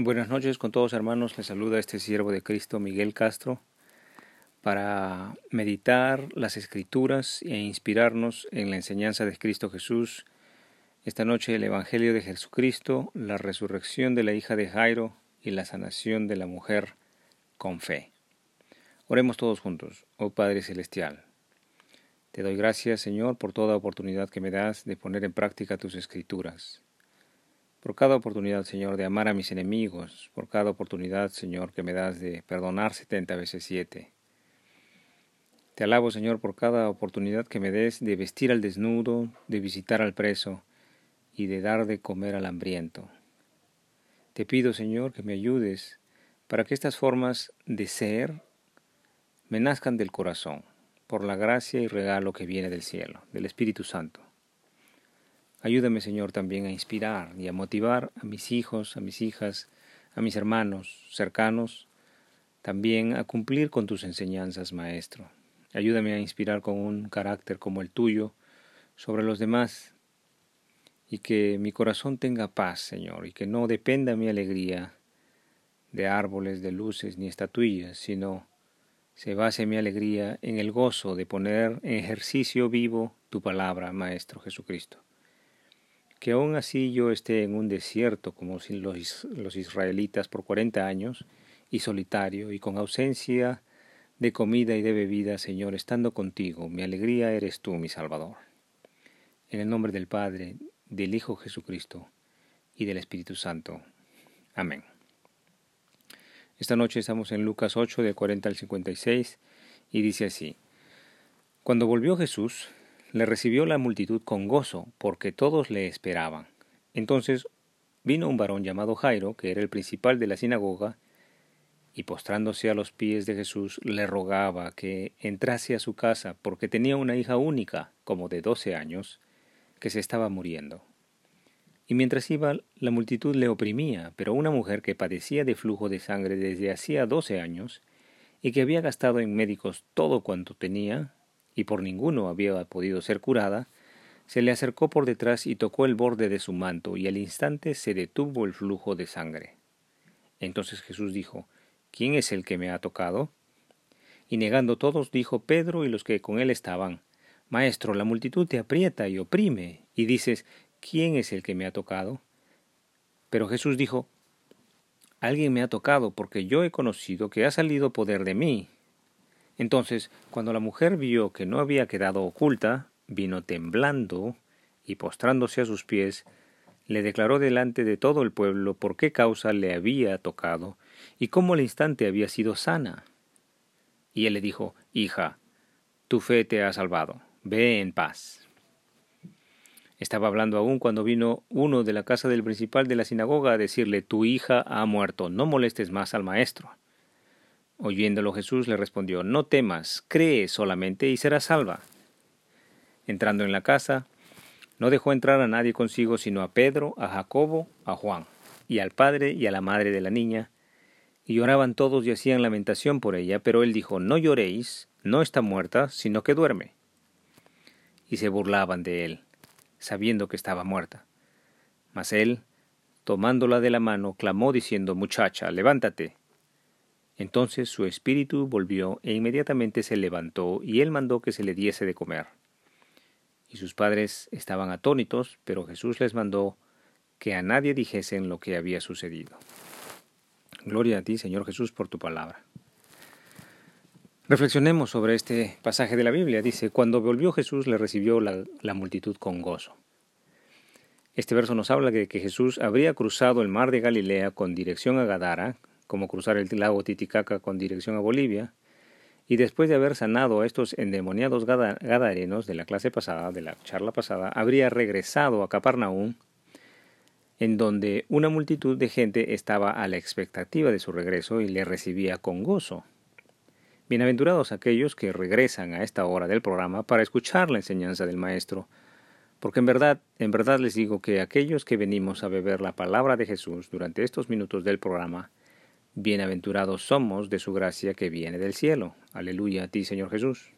Buenas noches con todos hermanos, les saluda este siervo de Cristo Miguel Castro para meditar las escrituras e inspirarnos en la enseñanza de Cristo Jesús. Esta noche el Evangelio de Jesucristo, la resurrección de la hija de Jairo y la sanación de la mujer con fe. Oremos todos juntos, oh Padre Celestial. Te doy gracias, Señor, por toda oportunidad que me das de poner en práctica tus escrituras por cada oportunidad, Señor, de amar a mis enemigos, por cada oportunidad, Señor, que me das de perdonar setenta veces siete. Te alabo, Señor, por cada oportunidad que me des de vestir al desnudo, de visitar al preso y de dar de comer al hambriento. Te pido, Señor, que me ayudes para que estas formas de ser me nazcan del corazón, por la gracia y regalo que viene del cielo, del Espíritu Santo. Ayúdame, Señor, también a inspirar y a motivar a mis hijos, a mis hijas, a mis hermanos cercanos, también a cumplir con tus enseñanzas, Maestro. Ayúdame a inspirar con un carácter como el tuyo sobre los demás y que mi corazón tenga paz, Señor, y que no dependa mi alegría de árboles, de luces ni estatuillas, sino se base mi alegría en el gozo de poner en ejercicio vivo tu palabra, Maestro Jesucristo que aún así yo esté en un desierto como los, los israelitas por cuarenta años, y solitario, y con ausencia de comida y de bebida, Señor, estando contigo, mi alegría eres tú, mi Salvador. En el nombre del Padre, del Hijo Jesucristo y del Espíritu Santo. Amén. Esta noche estamos en Lucas 8, de 40 al 56, y dice así, Cuando volvió Jesús, le recibió la multitud con gozo, porque todos le esperaban. Entonces vino un varón llamado Jairo, que era el principal de la sinagoga, y postrándose a los pies de Jesús le rogaba que entrase a su casa, porque tenía una hija única, como de doce años, que se estaba muriendo. Y mientras iba, la multitud le oprimía, pero una mujer que padecía de flujo de sangre desde hacía doce años, y que había gastado en médicos todo cuanto tenía, y por ninguno había podido ser curada, se le acercó por detrás y tocó el borde de su manto, y al instante se detuvo el flujo de sangre. Entonces Jesús dijo, ¿Quién es el que me ha tocado? Y negando todos, dijo Pedro y los que con él estaban, Maestro, la multitud te aprieta y oprime, y dices, ¿quién es el que me ha tocado? Pero Jesús dijo, Alguien me ha tocado, porque yo he conocido que ha salido poder de mí, entonces, cuando la mujer vio que no había quedado oculta, vino temblando y postrándose a sus pies, le declaró delante de todo el pueblo por qué causa le había tocado y cómo al instante había sido sana. Y él le dijo, Hija, tu fe te ha salvado, ve en paz. Estaba hablando aún cuando vino uno de la casa del principal de la sinagoga a decirle, Tu hija ha muerto, no molestes más al maestro. Oyéndolo Jesús le respondió, No temas, cree solamente y serás salva. Entrando en la casa, no dejó entrar a nadie consigo sino a Pedro, a Jacobo, a Juan, y al padre y a la madre de la niña, y lloraban todos y hacían lamentación por ella, pero él dijo, No lloréis, no está muerta, sino que duerme. Y se burlaban de él, sabiendo que estaba muerta. Mas él, tomándola de la mano, clamó diciendo, Muchacha, levántate. Entonces su espíritu volvió e inmediatamente se levantó y él mandó que se le diese de comer. Y sus padres estaban atónitos, pero Jesús les mandó que a nadie dijesen lo que había sucedido. Gloria a ti, Señor Jesús, por tu palabra. Reflexionemos sobre este pasaje de la Biblia. Dice, cuando volvió Jesús le recibió la, la multitud con gozo. Este verso nos habla de que Jesús habría cruzado el mar de Galilea con dirección a Gadara, como cruzar el lago Titicaca con dirección a Bolivia, y después de haber sanado a estos endemoniados gadarenos de la clase pasada, de la charla pasada, habría regresado a Capernaum, en donde una multitud de gente estaba a la expectativa de su regreso y le recibía con gozo. Bienaventurados aquellos que regresan a esta hora del programa para escuchar la enseñanza del Maestro, porque en verdad, en verdad les digo que aquellos que venimos a beber la palabra de Jesús durante estos minutos del programa, Bienaventurados somos de su gracia que viene del cielo. Aleluya a ti, Señor Jesús.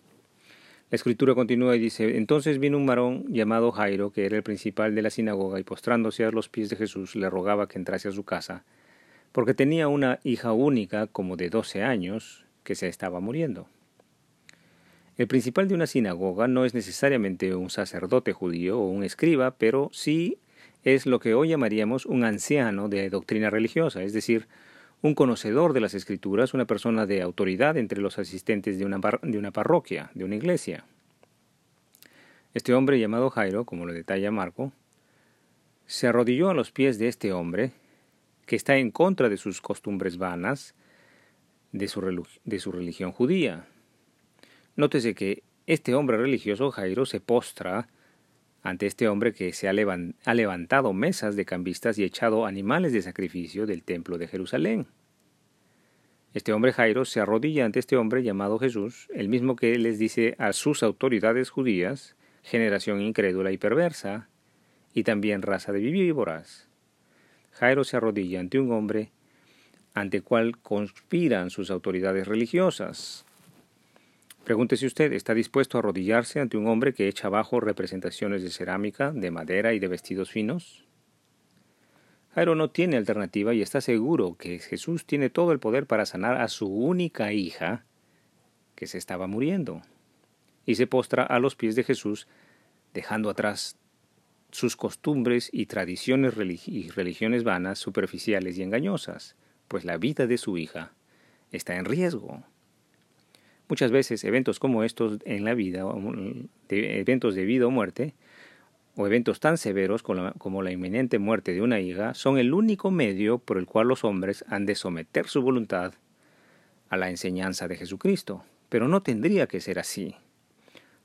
La escritura continúa y dice, entonces vino un varón llamado Jairo, que era el principal de la sinagoga, y postrándose a los pies de Jesús, le rogaba que entrase a su casa, porque tenía una hija única como de 12 años que se estaba muriendo. El principal de una sinagoga no es necesariamente un sacerdote judío o un escriba, pero sí es lo que hoy llamaríamos un anciano de doctrina religiosa, es decir, un conocedor de las escrituras, una persona de autoridad entre los asistentes de una, de una parroquia, de una iglesia. Este hombre llamado Jairo, como lo detalla Marco, se arrodilló a los pies de este hombre, que está en contra de sus costumbres vanas, de su, de su religión judía, Nótese que este hombre religioso, Jairo, se postra ante este hombre que se ha, levantado mesas de cambistas y echado animales de sacrificio del templo de Jerusalén. Este hombre Jairo se arrodilla ante este hombre llamado Jesús, el mismo que les dice a sus autoridades judías, generación incrédula y perversa, y también raza de víboras. Jairo se arrodilla ante un hombre ante cual conspiran sus autoridades religiosas, Pregúntese usted, ¿está dispuesto a arrodillarse ante un hombre que echa abajo representaciones de cerámica, de madera y de vestidos finos? Jairo no tiene alternativa y está seguro que Jesús tiene todo el poder para sanar a su única hija que se estaba muriendo. Y se postra a los pies de Jesús, dejando atrás sus costumbres y tradiciones y religiones vanas, superficiales y engañosas, pues la vida de su hija está en riesgo. Muchas veces eventos como estos en la vida, eventos de vida o muerte, o eventos tan severos como la, inminente muerte de una hija, son el único medio por el cual los hombres han de someter su voluntad a la enseñanza de Jesucristo. Pero no tendría que ser así.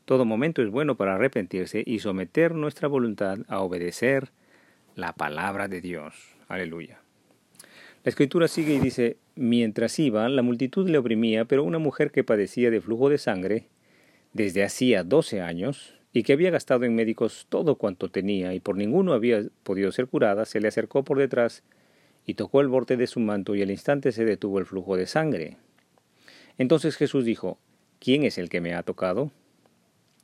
Todo momento es bueno para arrepentirse y someter nuestra voluntad a obedecer la palabra de Dios. Aleluya. La escritura sigue y dice, mientras iba, la multitud le oprimía, pero una mujer que padecía de flujo de sangre desde hacía doce años y que había gastado en médicos todo cuanto tenía y por ninguno había podido ser curada, se le acercó por detrás y tocó el borde de su manto y al instante se detuvo el flujo de sangre. Entonces Jesús dijo, ¿quién es el que me ha tocado?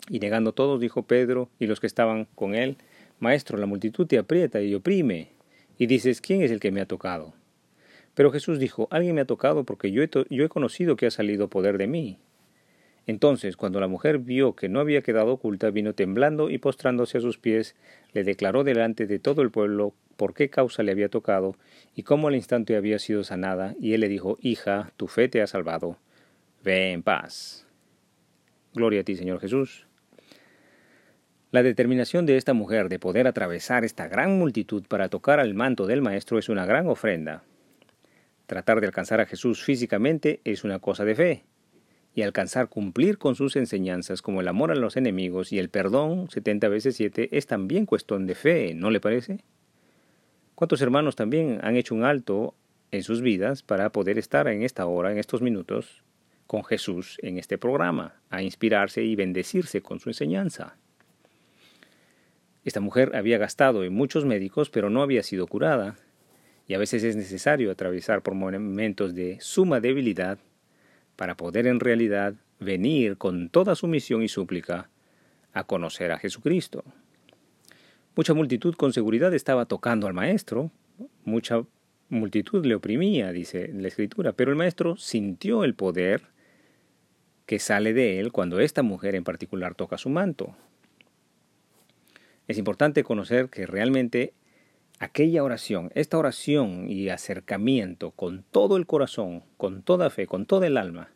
Y negando todos, dijo Pedro y los que estaban con él, Maestro, la multitud te aprieta y oprime, y dices, ¿quién es el que me ha tocado? Pero Jesús dijo, alguien me ha tocado porque yo he, conocido que ha salido poder de mí. Entonces, cuando la mujer vio que no había quedado oculta, vino temblando y postrándose a sus pies, le declaró delante de todo el pueblo por qué causa le había tocado y cómo al instante había sido sanada, y él le dijo, Hija, tu fe te ha salvado, ve en paz. Gloria a ti, Señor Jesús. La determinación de esta mujer de poder atravesar esta gran multitud para tocar al manto del Maestro es una gran ofrenda. Tratar de alcanzar a Jesús físicamente es una cosa de fe, y alcanzar cumplir con sus enseñanzas como el amor a los enemigos y el perdón 70 veces 7 es también cuestión de fe, ¿no le parece? ¿Cuántos hermanos también han hecho un alto en sus vidas para poder estar en esta hora, en estos minutos, con Jesús en este programa, a inspirarse y bendecirse con su enseñanza? Esta mujer había gastado en muchos médicos, pero no había sido curada, y a veces es necesario atravesar por momentos de suma debilidad para poder en realidad venir con toda sumisión y súplica a conocer a Jesucristo. Mucha multitud con seguridad estaba tocando al maestro, mucha multitud le oprimía, dice la escritura, pero el maestro sintió el poder que sale de él cuando esta mujer en particular toca su manto. Es importante conocer que realmente aquella oración, esta oración y acercamiento con todo el corazón, con toda fe, con toda el alma,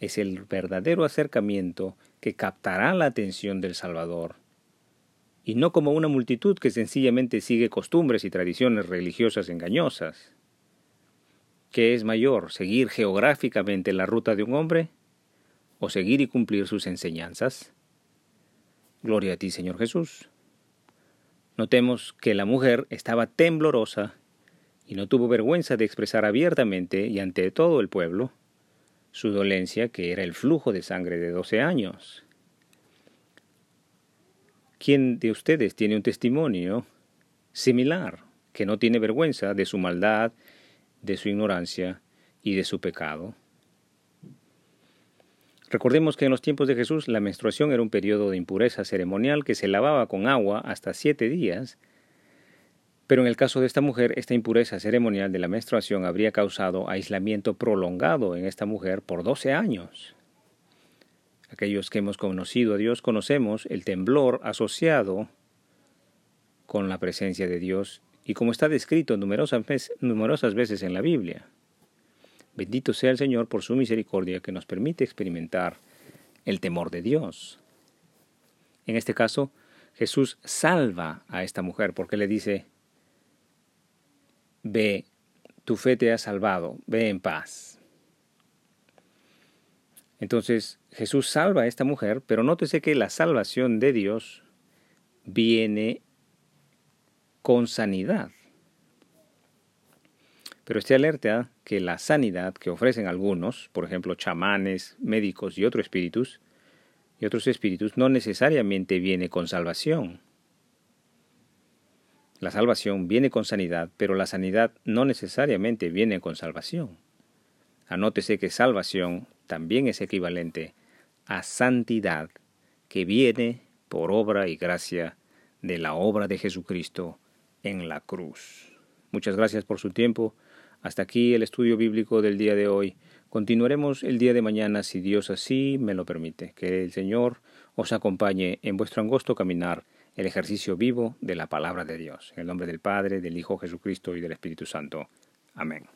es el verdadero acercamiento que captará la atención del Salvador, y no como una multitud que sencillamente sigue costumbres y tradiciones religiosas engañosas. ¿Qué es mayor, seguir geográficamente la ruta de un hombre o seguir y cumplir sus enseñanzas? Gloria a ti, Señor Jesús. Notemos que la mujer estaba temblorosa y no tuvo vergüenza de expresar abiertamente y ante todo el pueblo su dolencia, que era el flujo de sangre de doce años. ¿Quién de ustedes tiene un testimonio similar, que no tiene vergüenza de su maldad, de su ignorancia y de su pecado? Recordemos que en los tiempos de Jesús la menstruación era un periodo de impureza ceremonial que se lavaba con agua hasta siete días Pero en el caso de esta mujer, esta impureza ceremonial de la menstruación habría causado aislamiento prolongado en esta mujer por 12 años. Aquellos que hemos conocido a Dios conocemos el temblor asociado con la presencia de Dios y como está descrito numerosas numerosas veces en la Biblia. Bendito sea el Señor por su misericordia que nos permite experimentar el temor de Dios. En este caso, Jesús salva a esta mujer porque le dice, ve, tu fe te ha salvado, ve en paz. Entonces Jesús salva a esta mujer, pero nótese que la salvación de Dios viene con sanidad. Pero esté alerta que la sanidad que ofrecen algunos, por ejemplo chamanes, médicos y otros espíritus, y otros espíritus, no necesariamente viene con salvación. La salvación viene con sanidad, pero la sanidad no necesariamente viene con salvación. Anótese que salvación también es equivalente a santidad que viene por obra y gracia de la obra de Jesucristo en la cruz. Muchas gracias por su tiempo. Hasta aquí el estudio bíblico del día de hoy. Continuaremos el día de mañana si Dios así me lo permite. Que el Señor os acompañe en vuestro angosto caminar el ejercicio vivo de la palabra de Dios. En el nombre del Padre, del Hijo Jesucristo y del Espíritu Santo. Amén.